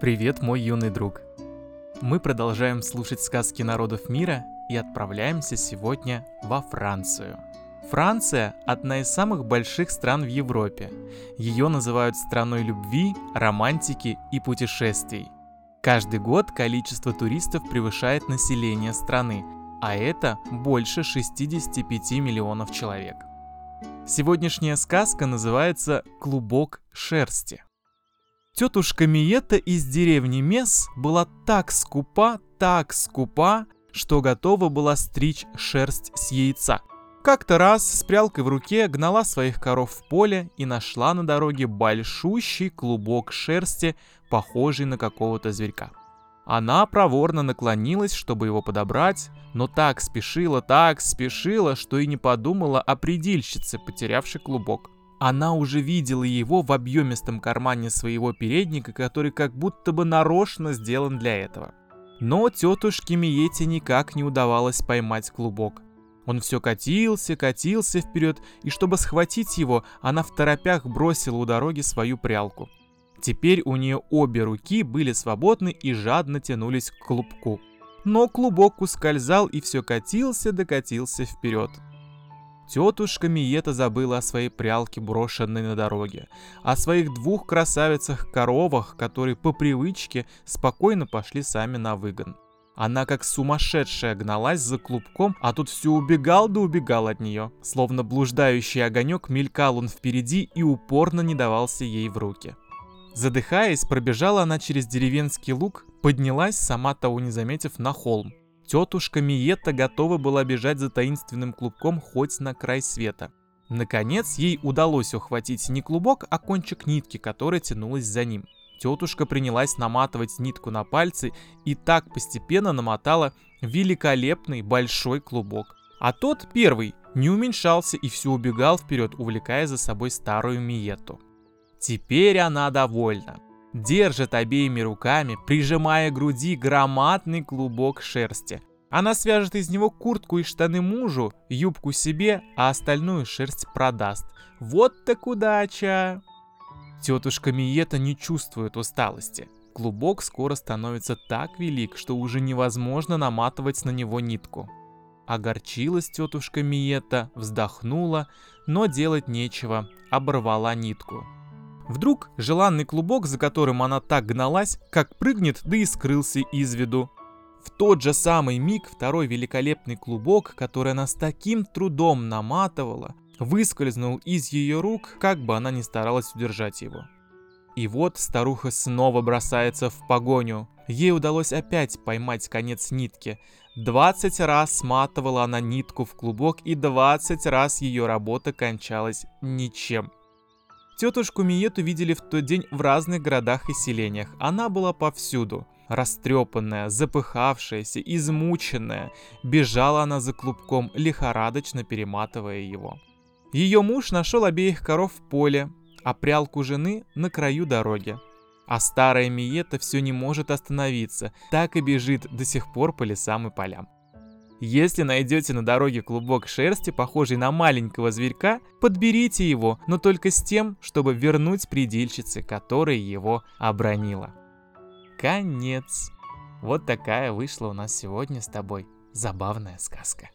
Привет, мой юный друг. Мы продолжаем слушать сказки народов мира и отправляемся сегодня во Францию. Франция – одна из самых больших стран в Европе. Ее называют страной любви, романтики и путешествий. Каждый год количество туристов превышает население страны, а это больше 65 миллионов человек. Сегодняшняя сказка называется «Клубок шерсти». Тетушка Миета из деревни Мес была так скупа, так скупа, что готова была стричь шерсть с яйца. Как-то раз с прялкой в руке гнала своих коров в поле и нашла на дороге большущий клубок шерсти, похожий на какого-то зверька. Она проворно наклонилась, чтобы его подобрать, но так спешила, так спешила, что и не подумала о предельщице, потерявшей клубок. Она уже видела его в объемистом кармане своего передника, который как будто бы нарочно сделан для этого. Но тетушке Миете никак не удавалось поймать клубок. Он все катился, катился вперед, и чтобы схватить его, она в торопях бросила у дороги свою прялку. Теперь у нее обе руки были свободны и жадно тянулись к клубку. Но клубок ускользал и все катился, докатился вперед. Тетушка Миета забыла о своей прялке, брошенной на дороге, о своих двух красавицах-коровах, которые по привычке спокойно пошли сами на выгон. Она как сумасшедшая гналась за клубком, а тут все убегал да убегал от нее. Словно блуждающий огонек мелькал он впереди и упорно не давался ей в руки. Задыхаясь, пробежала она через деревенский луг, поднялась, сама того не заметив, на холм. Тетушка Миетта готова была бежать за таинственным клубком хоть на край света. Наконец, ей удалось ухватить не клубок, а кончик нитки, которая тянулась за ним. Тетушка принялась наматывать нитку на пальцы и так постепенно намотала великолепный большой клубок. А тот, первый, не уменьшался и все убегал вперед, увлекая за собой старую Миетту. Теперь она довольна держит обеими руками, прижимая к груди громадный клубок шерсти. Она свяжет из него куртку и штаны мужу, юбку себе, а остальную шерсть продаст. Вот так удача! Тетушка Миета не чувствует усталости. Клубок скоро становится так велик, что уже невозможно наматывать на него нитку. Огорчилась тетушка Миета, вздохнула, но делать нечего, оборвала нитку. Вдруг желанный клубок, за которым она так гналась, как прыгнет, да и скрылся из виду. В тот же самый миг второй великолепный клубок, который она с таким трудом наматывала, выскользнул из ее рук, как бы она ни старалась удержать его. И вот старуха снова бросается в погоню. Ей удалось опять поймать конец нитки. Двадцать раз сматывала она нитку в клубок, и двадцать раз ее работа кончалась ничем. Тетушку Миету видели в тот день в разных городах и селениях. Она была повсюду. Растрепанная, запыхавшаяся, измученная, бежала она за клубком, лихорадочно перематывая его. Ее муж нашел обеих коров в поле, а прялку жены на краю дороги. А старая Миета все не может остановиться, так и бежит до сих пор по лесам и полям. Если найдете на дороге клубок шерсти, похожий на маленького зверька, подберите его, но только с тем, чтобы вернуть предельщице, которая его обронила. Конец. Вот такая вышла у нас сегодня с тобой забавная сказка.